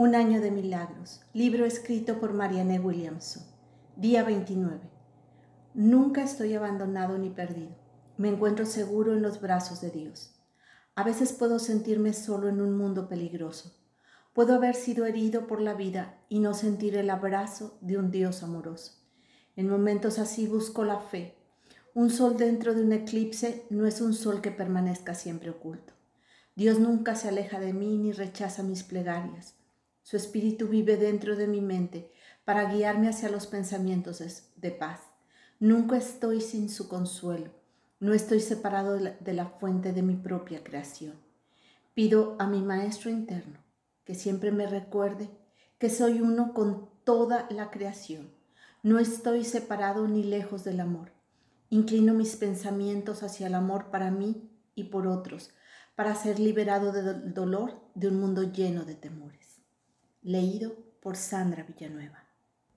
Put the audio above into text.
Un año de milagros. Libro escrito por Marianne Williamson. Día 29. Nunca estoy abandonado ni perdido. Me encuentro seguro en los brazos de Dios. A veces puedo sentirme solo en un mundo peligroso. Puedo haber sido herido por la vida y no sentir el abrazo de un Dios amoroso. En momentos así busco la fe. Un sol dentro de un eclipse no es un sol que permanezca siempre oculto. Dios nunca se aleja de mí ni rechaza mis plegarias. Su espíritu vive dentro de mi mente para guiarme hacia los pensamientos de paz. Nunca estoy sin su consuelo. No estoy separado de la, fuente de mi propia creación. Pido a mi Maestro interno que siempre me recuerde que soy uno con toda la creación. No estoy separado ni lejos del amor. Inclino mis pensamientos hacia el amor para mí y por otros, para ser liberado del dolor de un mundo lleno de temores leído por Sandra Villanueva.